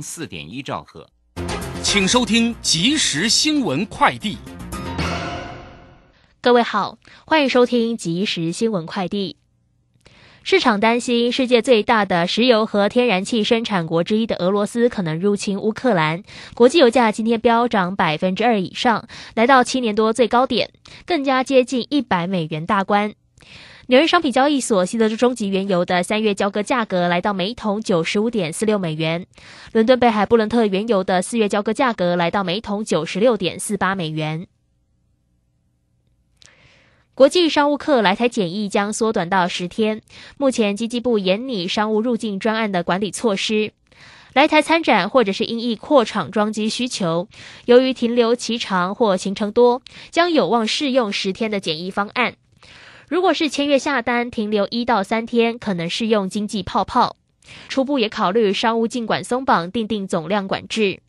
四点一兆赫，请收听即时新闻快递。各位好，欢迎收听即时新闻快递。市场担心世界最大的石油和天然气生产国之一的俄罗斯可能入侵乌克兰，国际油价今天飙涨百分之二以上，来到七年多最高点，更加接近一百美元大关。纽约商品交易所西德州中级原油的三月交割价格来到每桶九十五点四六美元，伦敦北海布伦特原油的四月交割价格来到每桶九十六点四八美元。国际商务客来台检疫将缩短到十天，目前经济部严拟商务入境专案的管理措施。来台参展或者是因应扩厂装机需求，由于停留期长或行程多，将有望适用十天的检疫方案。如果是签约下单停留一到三天，可能适用经济泡泡。初步也考虑商务尽管松绑，定定总量管制。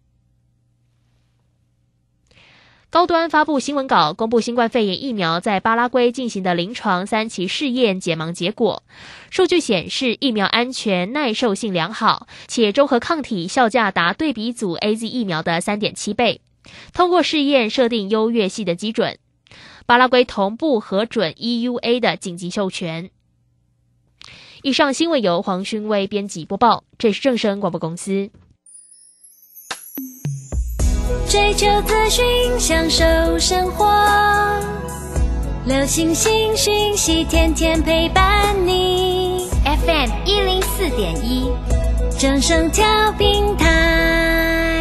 高端发布新闻稿，公布新冠肺炎疫苗在巴拉圭进行的临床三期试验解盲结果。数据显示，疫苗安全、耐受性良好，且中和抗体效价达对比组 A Z 疫苗的三点七倍。通过试验设定优越系的基准。巴拉圭同步核准 EUA 的紧急授权。以上新闻由黄勋威编辑播报，这是正声广播公司。追求资讯，享受生活，流星星讯息，天天陪伴你。FM 一零四点一，正声调平台。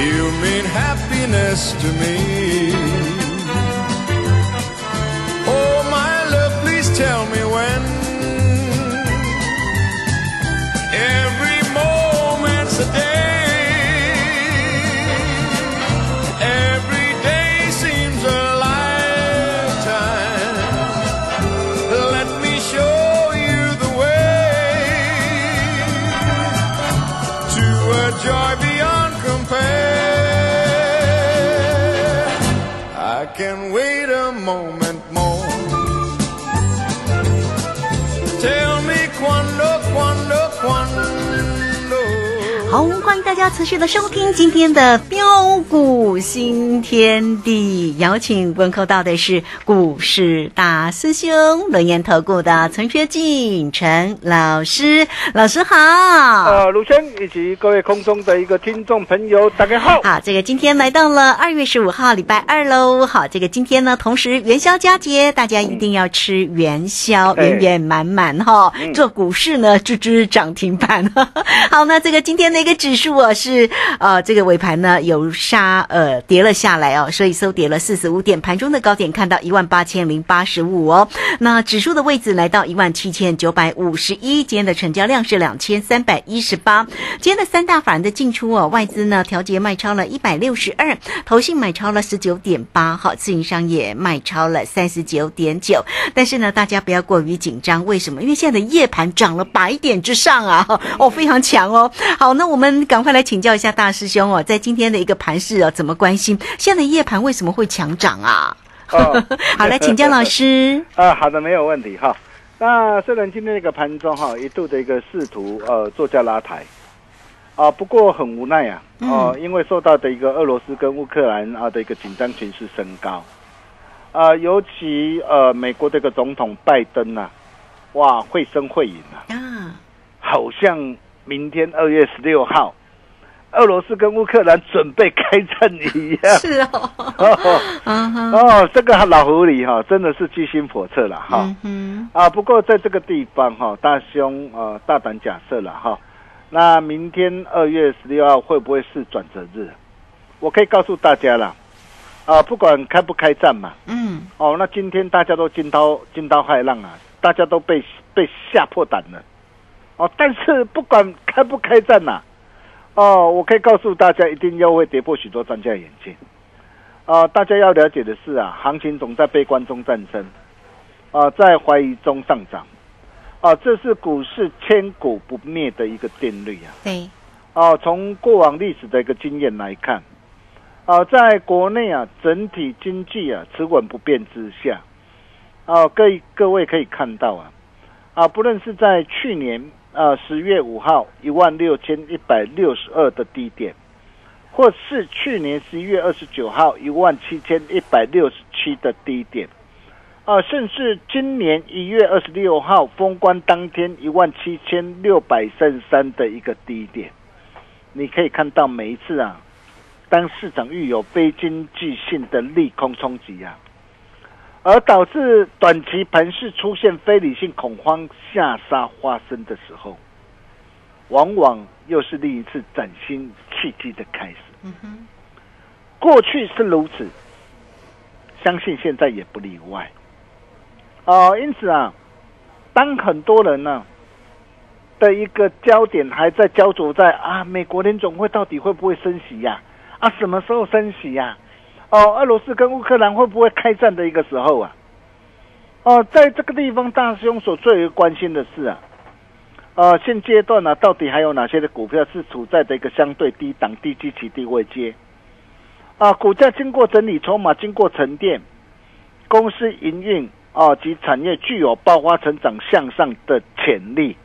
you mean happiness to me. Oh, my love, please tell me when. 大家持续的收听今天的标股新天地，邀请问候到的是股市大师兄轮研投顾的陈学进陈老师，老师好。呃，卢轩以及各位空中的一个听众朋友，大家好。好，这个今天来到了二月十五号，礼拜二喽。好，这个今天呢，同时元宵佳节，大家一定要吃元宵，圆圆满满哈。做股市呢，支支涨停板。好，那这个今天，的一个指数哦是呃这个尾盘呢有杀呃跌了下来哦，所以收跌了四十五点，盘中的高点看到一万八千零八十五哦，那指数的位置来到一万七千九百五十一，今天的成交量是两千三百一十八，今天的三大法人的进出哦，外资呢调节卖超了一百六十二，投信买超了十九点八，好，自营商也卖超了三十九点九，但是呢大家不要过于紧张，为什么？因为现在的夜盘涨了百点之上啊，哦非常强哦。好，那我们赶快来请教一下大师兄哦，在今天的一个盘市哦，怎么关心现在夜盘为什么会强涨啊？哦 好，来请教老师。啊，好的，没有问题哈。那虽然今天这个盘中哈一度的一个试图呃做价拉抬，啊，不过很无奈啊，哦、因为受到的一个俄罗斯跟乌克兰啊的一个紧张情势升高，啊，尤其呃美国这个总统拜登呐、哇会声会影啊，啊，好像明天二月十六号，俄罗斯跟乌克兰准备开战一样。是哦，哦哦，这个老狐狸哈、真的是居心叵测了哈。嗯，啊，不过在这个地方哈、大兄呃大胆假设了哈、那明天二月十六号会不会是转折日？我可以告诉大家了，啊，不管开不开战嘛，嗯，哦，那今天大家都惊涛惊涛骇浪啊，大家都被被吓破胆了，哦，但是不管开不开战呐、哦，我可以告诉大家，一定又会跌破许多专家眼镜。啊、大家要了解的是啊，行情总在悲观中诞生，啊、在怀疑中上涨，啊、这是股市千古不灭的一个定律啊。对，哦，从过往历史的一个经验来看，啊，在国内啊整体经济啊持稳不变之下，啊，各各位可以看到啊，啊，不论是在去年啊十月五号一万六千一百六十二的低点，或是去年十一月二十九号一万七千一百六十七的低点。啊，甚至今年一月二十六号封关当天一万七千六百三十三的一个低点，你可以看到每一次啊，当市场遇有非经济性的利空冲击啊，而导致短期盘势出现非理性恐慌下杀发生的时候，往往又是另一次崭新契机的开始。嗯哼，过去是如此，相信现在也不例外。哦、因此啊，当很多人呢、的一个焦点还在焦灼在啊，美国联总会到底会不会升息呀、啊？什么时候升息呀、哦，俄罗斯跟乌克兰会不会开战的一个时候啊？哦，在这个地方，大师兄所最为关心的是啊，呃，现阶段呢、到底还有哪些的股票是处在的一个相对低档、低基期、低位阶？啊，股价经过整理，筹码经过沉淀，公司营运啊及产业具有爆发成长向上的潜力，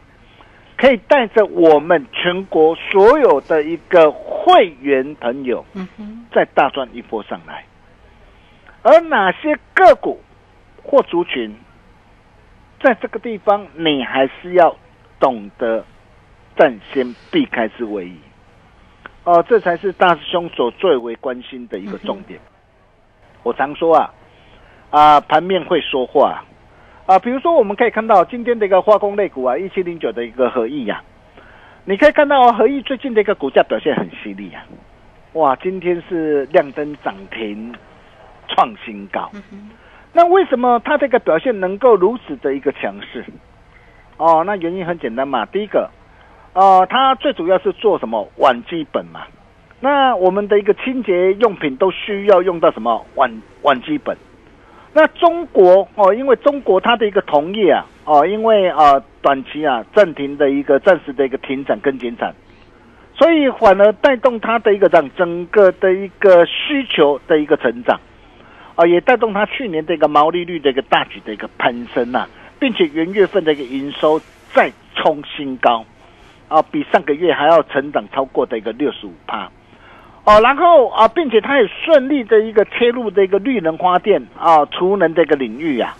可以带着我们全国所有的一个会员朋友，嗯哼，再大赚一波上来。而哪些个股或族群，在这个地方你还是要懂得占先避开之为宜。哦、这才是大师兄所最为关心的一个重点。我常说啊，啊，盘面会说话啊，比如说我们可以看到今天的一个化工类股啊，一七零九的一个合意呀、你可以看到合意最近的一个股价表现很犀利啊，哇，今天是亮灯涨停，创新高。那为什么它这个表现能够如此的一个强势？哦，那原因很简单嘛，第一个，呃，它最主要是做什么碗基本嘛。那我们的一个清洁用品都需要用到什么碗碗基本？那中国哦，因为中国它的一个同业啊，哦，因为啊短期啊暂停的一个暂时的一个停产跟减产，所以反而带动它的一个整整个的一个需求的一个成长，啊，也带动它去年的一个毛利率的一个大举的一个攀升呐、并且元月份的一个营收再冲新高，啊，比上个月还要成长超过的一个六十五趴。哦，然后啊，并且它也顺利的一个切入的一个绿能发电啊、储能的一个领域呀、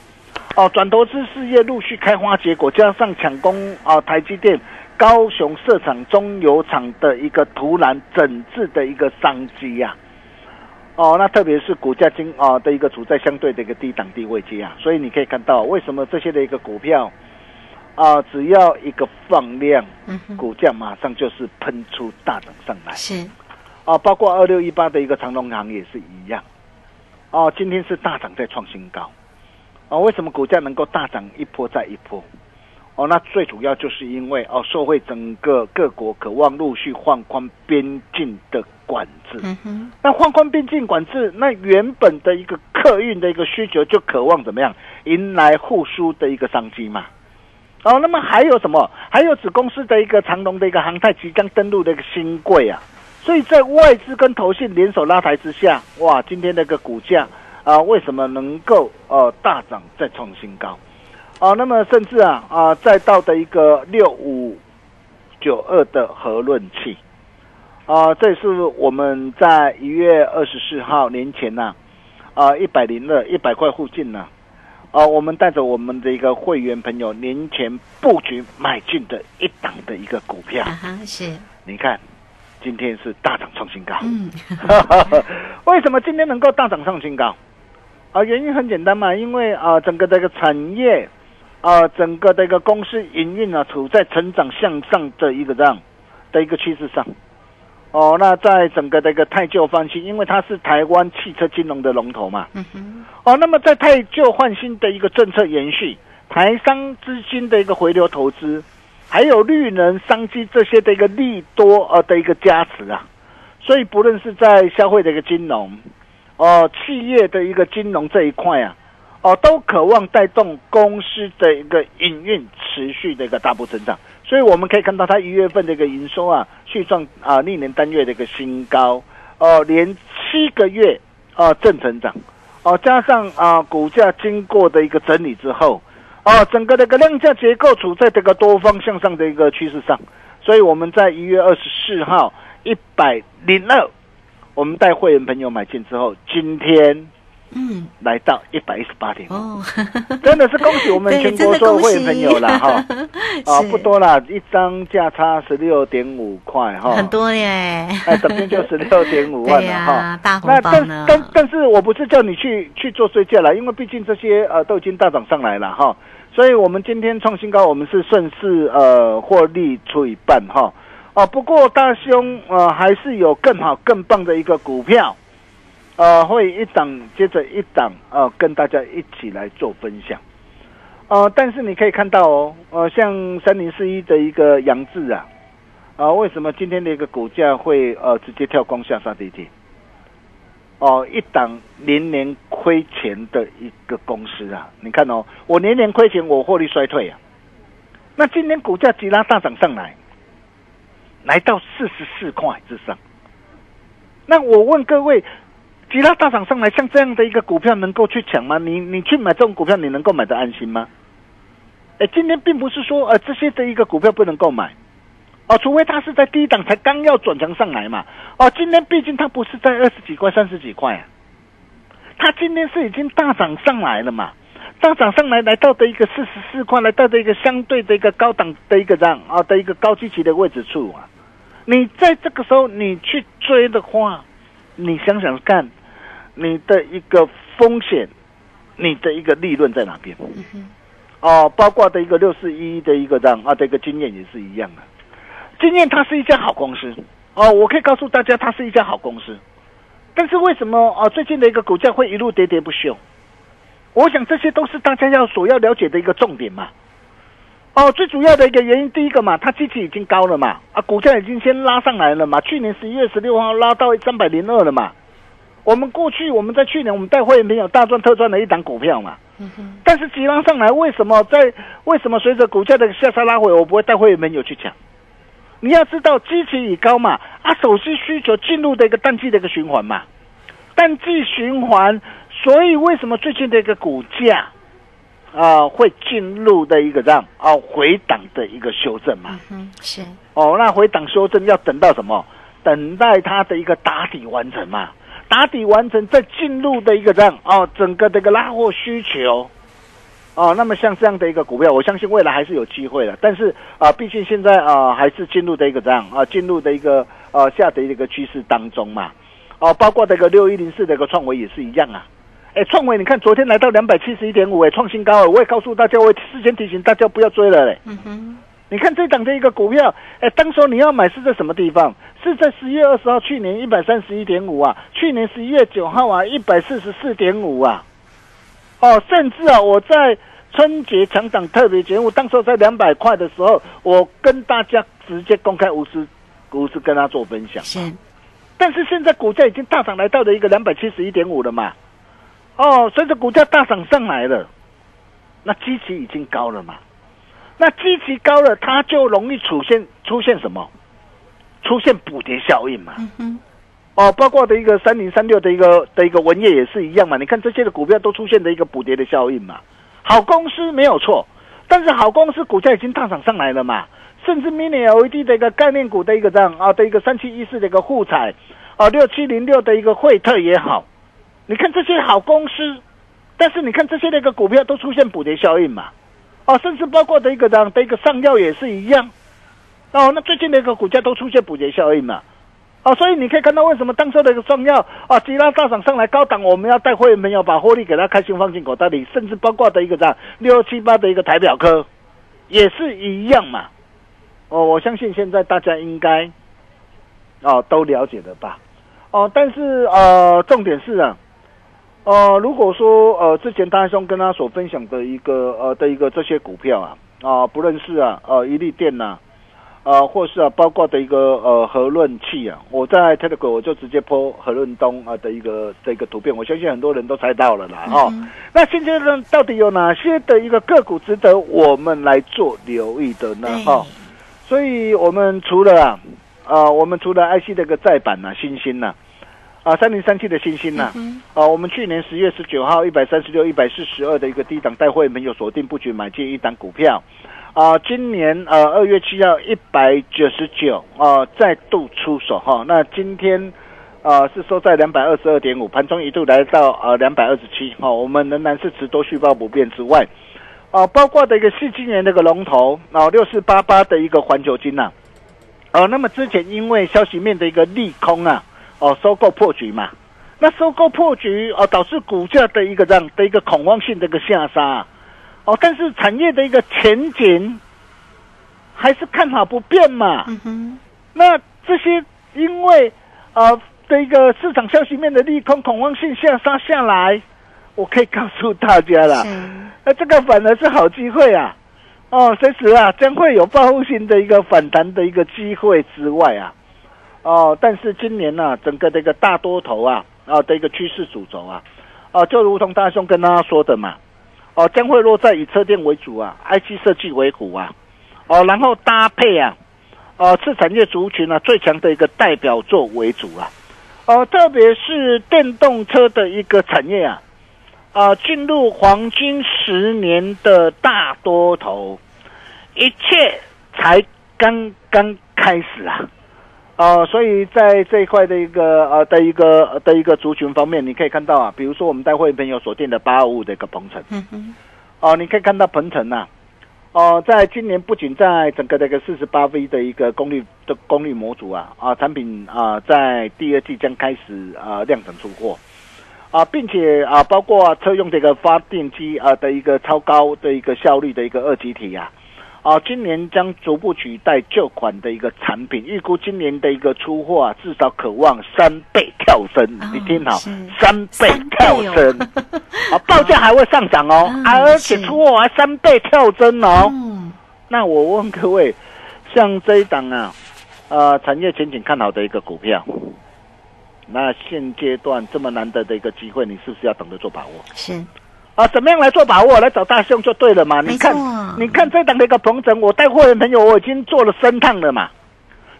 哦，转投资事业陆续开花结果，加上抢攻啊台积电高雄设厂中油厂的一个突然整治的一个商机呀、哦，那特别是股价经啊的一个处在相对的一个低档低位阶啊，所以你可以看到为什么这些的一个股票啊，只要一个放量，股价马上就是喷出大涨上来。是，啊，包括二六一八的一个长隆行也是一样。哦，今天是大涨在创新高。哦，为什么股价能够大涨一波再一波？哦，那最主要就是因为哦，受惠整个各国渴望陆续放宽边境的管制。嗯哼，那放宽边境管制，那原本的一个客运的一个需求就渴望怎么样迎来复苏的一个商机嘛？哦，那么还有什么？还有子公司的一个长隆的一个航太即将登陆的一个新贵啊，所以在外资跟投信联手拉抬之下，哇，今天那个股价啊，为什么能够呃大涨再创新高？啊，那么甚至啊啊，再到的一个六五九二的核论器。啊，这是我们在一月二十四号年前呐、啊，一百零二一百块附近呢、啊，我们带着我们的一个会员朋友年前布局买进的一档的一个股票啊，是，你看，今天是大涨创新高。嗯，为什么今天能够大涨创新高？啊，原因很简单嘛，因为啊，整个这个产业啊，整个的一个公司营运啊，处在成长向上的一个这样的一个趋势上。哦，那在整个的一个太旧换新，因为它是台湾汽车金融的龙头嘛。嗯哼，哦，那么在太旧换新的一个政策延续，台商资金的一个回流投资，还有绿能商机这些的一个利多呃的一个加持啊，所以不论是在消费的一个金融，哦、企业的一个金融这一块啊，哦、都渴望带动公司的一个营运持续的一个大幅增长，所以我们可以看到它一月份的一个营收啊，续创啊历年单月的一个新高，哦、连七个月啊、正成长。哦，加上啊，股价经过的一个整理之后，哦，整个的一个量价结构处在这个多方向上的一个趋势上，所以我们在一月二十四号一百零二，我们带会员朋友买进之后，今天嗯，来到一百一十八点。五，哦，真的是恭喜我们全国所有会员朋友了哈，啊不多啦，一张价差十六点五块哈，很多耶，哎，等于就十六点五 万了哈。大红那但包呢。但但是我不是叫你去去做追价了，因为毕竟这些呃都已经大涨上来了哈，所以我们今天创新高，我们是顺势呃获利出一半哈。哦，不过大兄呃还是有更好更棒的一个股票，呃会一档接着一档呃跟大家一起来做分享。呃，但是你可以看到哦，呃，像三零四一的一个杨志啊，啊，为什么今天的一个股价会呃直接跳光下杀跌停？哦，一档年年亏钱的一个公司啊，你看哦，我年年亏钱，我获利衰退啊。那今天股价急拉大涨上来，来到四十四块之上。那我问各位，急拉大涨上来，像这样的一个股票能够去抢吗？你你去买这种股票，你能够买得安心吗？哎，今天并不是说呃这些的一个股票不能够买，哦，除非它是在低档才刚要转强上来嘛。哦，今天毕竟它不是在二十几块、三十几块啊，它今天是已经大涨上来了嘛。大涨上来，来到的一个四十四块，来到的一个相对的一个高档的一个这样啊的一个高基期的位置处啊。你在这个时候你去追的话，你想想看，你的一个风险，你的一个利润在哪边？哦，包括的一个六四一的一个这样啊的一个经验也是一样的。经验它是一家好公司哦，我可以告诉大家，它是一家好公司。但是为什么啊最近的一个股价会一路喋喋不休？我想这些都是大家要所要了解的一个重点嘛。哦，最主要的一个原因，第一个嘛，它基期已经高了嘛，啊，股价已经先拉上来了嘛，去年十一月十六号拉到三百零二了嘛。我们过去我们在去年我们带会员朋友大赚特赚的一档股票嘛，但是急拉上来，为什么在为什么随着股价的下杀拉回，我不会带会员朋友去抢？你要知道基期已高嘛，啊，手机需求进入的一个淡季的一个循环嘛，淡季循环，所以为什么最近的一个股价啊、会进入的一个这样啊回档的一个修正嘛？嗯，是，哦，那回档修正要等到什么？等待它的一个打底完成嘛，打底完成再进入的一个这样哦，整个的一个拉货需求。哦，那么像这样的一个股票，我相信未来还是有机会的。但是啊、毕竟现在啊、还是进入的一个这样啊，进入的一个呃下跌的一个趋势当中嘛。哦，包括这个六一零四的一个创维也是一样啊。哎，创维你看昨天来到两百七十一点五，哎，创新高了。我也告诉大家，我事先提醒大家不要追了嘞。嗯哼，你看这档的一个股票，哎，当时候你要买是在什么地方？是在十月二十号，去年一百三十一点五啊，去年十一月九号啊，一百四十四点五啊，哦，甚至啊，我在春节强档特别节目，当时候在两百块的时候，我跟大家直接公开无私无私跟他做分享。是，但是现在股价已经大涨来到了一个两百七十一点五了嘛，哦，随着股价大涨上来了，那基期已经高了嘛，那基期高了，它就容易出现出现什么？出现补跌效应嘛。嗯哼，哦，包括的一个三零三六的一个的一个文业也是一样嘛。你看这些的股票都出现的一个补跌的效应嘛。好公司没有错，但是好公司股价已经大涨上来了嘛。甚至 mini LED 的一个概念股的一个这样啊的一个三七一四的一个沪彩，啊六七零六的一个惠特也好，你看这些好公司，但是你看这些那个股票都出现补跌效应嘛。哦，甚至包括的一个这样的一个上药也是一样。哦，那最近的一个股价都出现补跌效应嘛？哦，所以你可以看到为什么当初的一个重要啊，吉拉大涨上来高档，我们要带会员朋友把获利给他开心放进口袋里，甚至包括的一个这样六七八的一个台表科也是一样嘛。哦，我相信现在大家应该哦都了解的吧？哦，但是呃，重点是啊，呃，如果说呃之前大兄跟他所分享的一个呃的一个这些股票啊啊，不论是啊呃一利电呐、呃，或是啊，包括的一个呃核论器啊，我在 Telegram 我就直接播核论东啊的一个的一个图片，我相信很多人都猜到了啦哦。那现阶段，到底有哪些的一个个股值得我们来做留意的呢？哈、哦，所以我们除了啊，啊，我们除了 IC 的一个再版呐、新星呐、啊，三零三七的星星呐、啊，我们去年十月十九号一百三十六、一百四十二的一个低档带会没有锁定布局买进一档股票。啊，今年呃二月七号一百九十九啊，再度出手哈、那今天啊是收在两百二十二点五，盘中一度来到呃两百二十七哈，我们仍然是持多续报不变之外，啊，包括的一个四今年那个龙头啊六四八八的一个环球金呐、啊，那么之前因为消息面的一个利空啊，哦收购破局嘛，那收购破局哦导致股价的一个这样的一个恐慌性的一个下杀、哦，但是产业的一个前景还是看好不变嘛。嗯哼，那这些因为呃的一个市场消息面的利空恐慌性下杀下来，我可以告诉大家了，那这个反而是好机会啊。哦，随时啊将会有报复性的一个反弹的一个机会之外啊，哦，但是今年呢、整个的一个大多头啊啊的一个趋势主轴啊，哦，就如同大兄跟大家说的嘛。哦，将会落在以车电为主啊，IC 设计为辅啊，哦，然后搭配啊，哦，次产业族群啊最强的一个代表作为主啊，哦，特别是电动车的一个产业啊，啊，进入黄金十年的大多头，一切才刚刚开始啊。哦，所以在这一块的一个呃的一个呃的一个族群方面，你可以看到啊，比如说我们带会朋友锁定的八二五的一个鹏程，嗯哼，哦，你可以看到鹏程呐，哦，在今年不仅在整个的一个四十八 V 的一个功率的功率模组啊啊产品啊，在第二季将开始啊量产出货啊，并且啊包括车用这个发电机啊的一个超高的一个效率的一个二极体呀、啊，今年将逐步取代旧款的一个产品，预估今年的一个出货啊，至少渴望三倍跳升。哦你听好，三倍跳哦升，啊，报价还会上涨哦，嗯啊，而且出货还三倍跳增哦。嗯，那我问各位，像这一档啊，呃，产业前景看好的一个股票，那现阶段这么难得的一个机会，你是不是要懂得做把握？是，啊，怎么样来做把握？来找大兄就对了嘛。你看，你看这档的一个鹏程，我带会员朋友我已经做了三趟了嘛，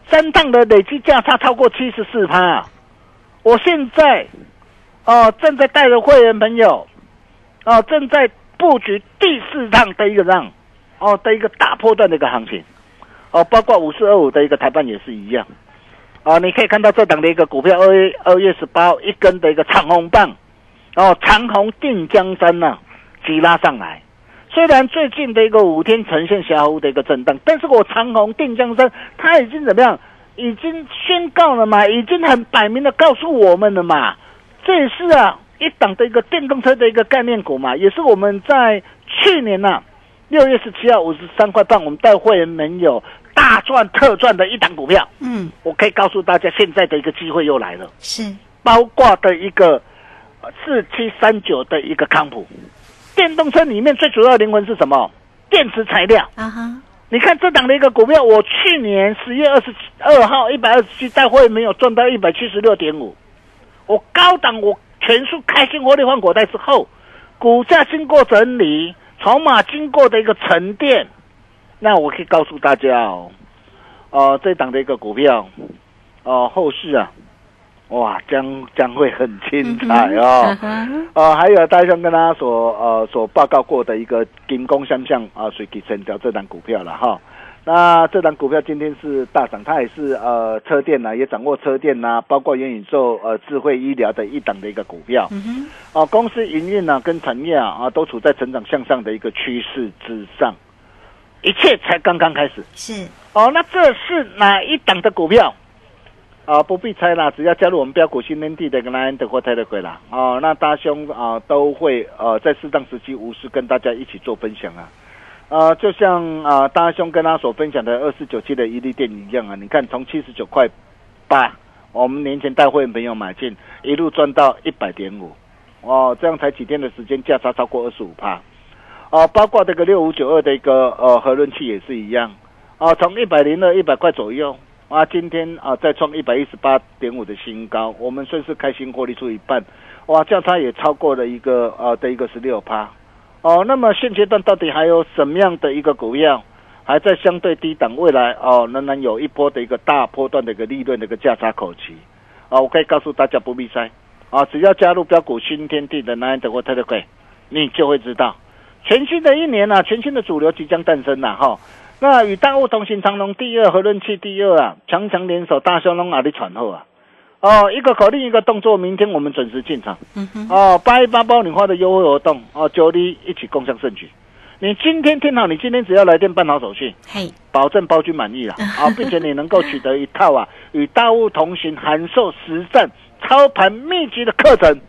三趟的累计价差超过七十四趴。我现在哦、正在带着会员朋友哦、正在布局第四趟的一个让哦的一个大波段的一个行情哦，包括五四二五的一个台办也是一样啊。你可以看到这档的一个股票，二月二月十八号一根的一个长红棒。哦，长虹定江山呐、急拉上来。虽然最近的一个五天呈现小幅的一个震荡，但是我长虹定江山，它已经怎么样？已经宣告了嘛，已经很摆明的告诉我们了嘛。这也是啊，一档的一个电动车的一个概念股嘛，也是我们在去年呐、六月十七号五十三块半，我们带会员们有大赚特赚的一档股票。嗯，我可以告诉大家，现在的一个机会又来了，是，包括的一个四七三九的一个康普，电动车里面最主要的灵魂是什么？电池材料。啊哈，你看这档的一个股票，我去年十月二十二号一百二十七带会没有赚到一百七十六点五，我高档我全数开心获利换口袋之后，股价经过整理，筹码经过的一个沉淀，那我可以告诉大家哦，呃，这档的一个股票，哦、后市啊，哇，将将会很精彩哦。嗯哼呃，还有大兄跟大家所呃所报告过的一个金工相向啊，水给成交这档股票了哈。那这档股票今天是大涨，它也是呃车电呐、也掌握车电呐、包括元宇宙呃智慧医疗的一档的一个股票。嗯哼，哦、公司营运呢跟产业啊啊都处在成长向上的一个趋势之上，一切才刚刚开始。是，哦，那这是哪一档的股票？啊、不必猜啦，只要加入我们标股新天地的跟莱恩德或泰德鬼啦。哦，那大兄啊、都会呃在适当时期无私跟大家一起做分享啊。呃，就像啊、大兄跟他所分享的二四九七的一利店一样啊，你看从七十九块八，我们年前带会员朋友买进，一路赚到一百点五，哦，这样才几天的时间，价差超过二十五帕。哦，包括这个六五九二的一个呃核润器也是一样，啊，从一百零二一百块左右啊，今天啊再创一百一十八点五的新高，我们顺势开新获利出一半，哇，价差也超过了一个呃的一个十六趴。哦，那么现阶段到底还有什么样的一个股票还在相对低档，未来哦仍然有一波的一个大波段的一个利润的一个价差口期？啊，我可以告诉大家不必猜啊，只要加入标股新天地的 Nine 或 Telegram，你就会知道，全新的一年啊，全新的主流即将诞生了哈。那与大物同行，长隆第二，和润器第二啊，强强联手，大兄龙哪里喘后啊？哦，一个口令一个动作，明天我们准时进场。嗯哼，哦，八一八包你花的优惠活动哦，九力一起共享盛举。你今天听好，你今天只要来电办好手续，嘿，保证包君满意了啊，并且你能够取得一套啊与大物同行函授实战操盘秘籍的课程，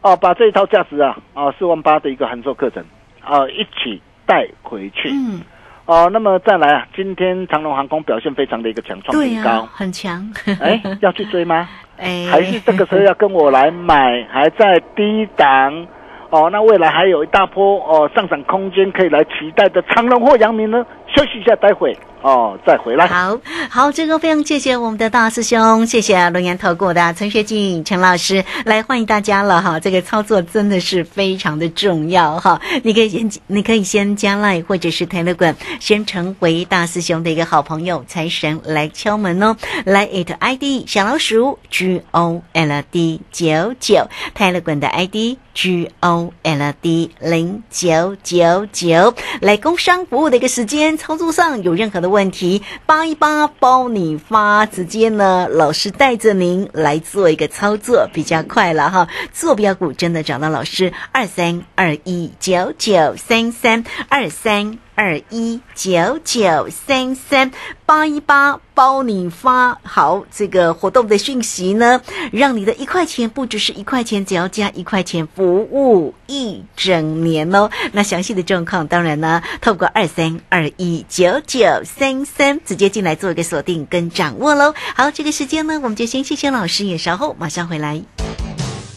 哦，把这一套价值啊啊四万八的一个函授课程啊一起带回去。嗯，哦，那么再来啊，今天长龙航空表现非常的一个强，创对呀、新高。很强，哎，要去追吗？哎，还是这个时候要跟我来买，还在低档哦。那未来还有一大波哦上涨空间可以来期待的长隆或阳明呢？休息一下，待会哦再回来。好好，这个非常谢谢我们的大师兄，谢谢龙岩投顾的陈学进陈老师来欢迎大家了哈。这个操作真的是非常的重要哈，你可以先你可以先加 line 或者是 Telegram，先成为大师兄的一个好朋友，财神来敲门哦。来 it ID 小老鼠 G O L D 九九 Telegram 的 ID G O L D 零九九九，来工商服务的一个时间，操作上有任何的问题，八一八包你发，直接呢老师带着您来做一个操作，比较快了哈。坐标股真的找到老师，二三二一九九三三二三。二一九九三三八一八包你发好这个活动的讯息呢，让你的一块钱不只是一块钱，只要加一块钱，服务一整年哦。那详细的状况，当然呢，透过二三二一九九三三直接进来做一个锁定跟掌握喽。好，这个时间呢，我们就先谢谢老师，也稍后马上回来。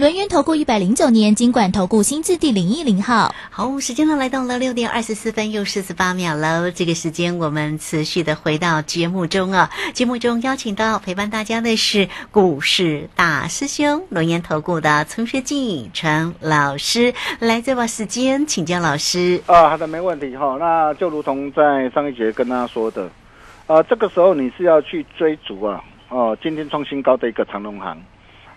轮源投顾一百零九年金管投顾新字第零一零号。好，时间呢来到了六点二十四分又四十八秒了。这个时间我们持续的回到节目中啊。节目中邀请到陪伴大家的是股市大师兄龙岩投顾的陈学进陈老师，来再把时间请教老师。啊，好的，没问题哈。那就如同在上一节跟大家说的，呃，这个时候你是要去追逐啊，哦，今天创新高的一个长隆行。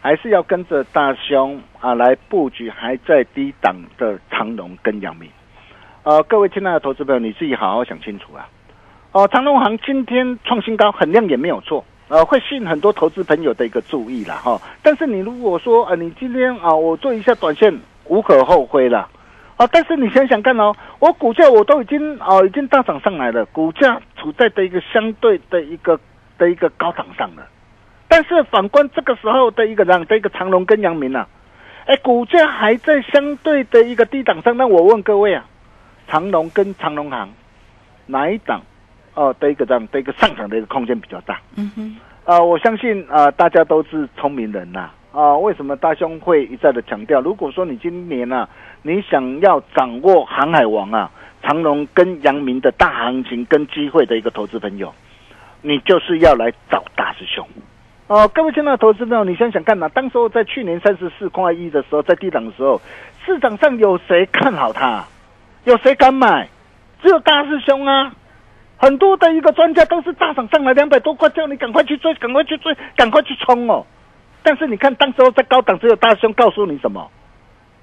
还是要跟着大兄啊来布局还在低档的长隆跟阳明，呃，各位亲爱的投资朋友，你自己好好想清楚啊！哦，长隆行今天创新高，很亮眼没有错，呃，会吸引很多投资朋友的一个注意了哈。但是你如果说啊，你今天啊，我做一下短线，无可厚非了啊。但是你想想看哦，我股价我都已经哦已经大涨上来了，股价处在的一个相对的一个的一个高档上了。但是反观这个时候的一个让的一个长隆跟阳明啊，哎，股价还在相对的一个低档上。那我问各位啊，长隆跟长隆行哪一档哦的一个这样的一个上涨的一个空间比较大？嗯哼，啊，我相信啊，大家都是聪明人呐啊。为什么大兄会一再的强调？如果说你今年啊，你想要掌握航海王啊，长隆跟阳明的大行情跟机会的一个投资朋友，你就是要来找大师兄。哦，各位亲爱的投资朋友，你想想看呐，当时候在去年三十四块一的时候，在低档的时候，市场上有谁看好它？有谁敢买？只有大师兄啊！很多的一个专家都是大涨上来两百多块，叫你赶快去追，赶快去追，赶快去冲哦！但是你看，当时候在高档，只有大师兄告诉你什么？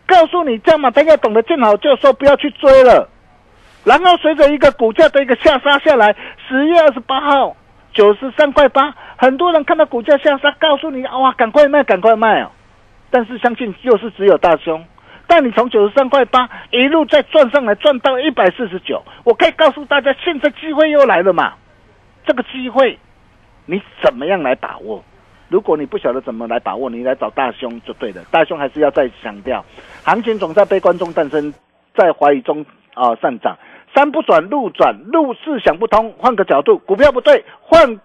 告诉你这样嘛，大家懂得见好就收，不要去追了。然后随着一个股价的一个下杀下来，十月二十八号。九十三块八，很多人看到股价下杀，告诉你哇，赶快卖，赶快卖哦！但是相信又是只有大兄，但你从九十三块八一路再赚上来，赚到一百四十九，我可以告诉大家，现在机会又来了嘛！这个机会你怎么样来把握？如果你不晓得怎么来把握，你来找大兄就对了。大兄还是要再强调，行情总在悲观中诞生，在怀疑中啊上涨。山不转路转，路是想不通，换个角度，股票不对，换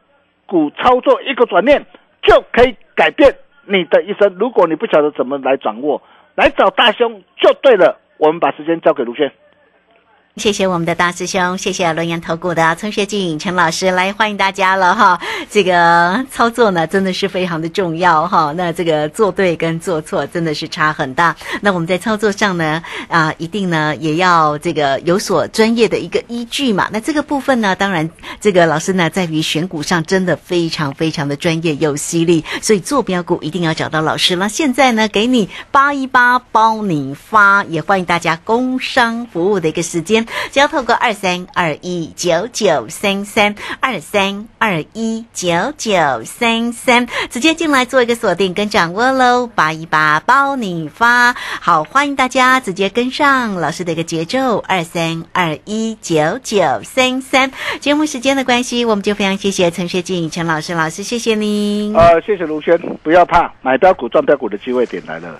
股操作，一个转念就可以改变你的一生。如果你不晓得怎么来掌握，来找大兄就对了。我们把时间交给卢轩。谢谢我们的大师兄，谢谢轮岩投顾的陈学静陈老师来欢迎大家了哈。这个操作呢真的是非常的重要哈。那这个做对跟做错真的是差很大。那我们在操作上呢啊，一定呢也要这个有所专业的一个依据嘛。那这个部分呢，当然这个老师呢在于选股上真的非常非常的专业又犀利，所以做标股一定要找到老师了。现在呢给你八一八包你发，也欢迎大家工商服务的一个时间。只要透过二三二一九九三三二三二一九九三三直接进来做一个锁定跟掌握喽，八一八包你发，好欢迎大家直接跟上老师的一个节奏，二三二一九九三三。节目时间的关系，我们就非常谢谢陈学静陈老师老师，谢谢您。呃，谢谢卢轩，不要怕，买标股赚标股的机会点来了，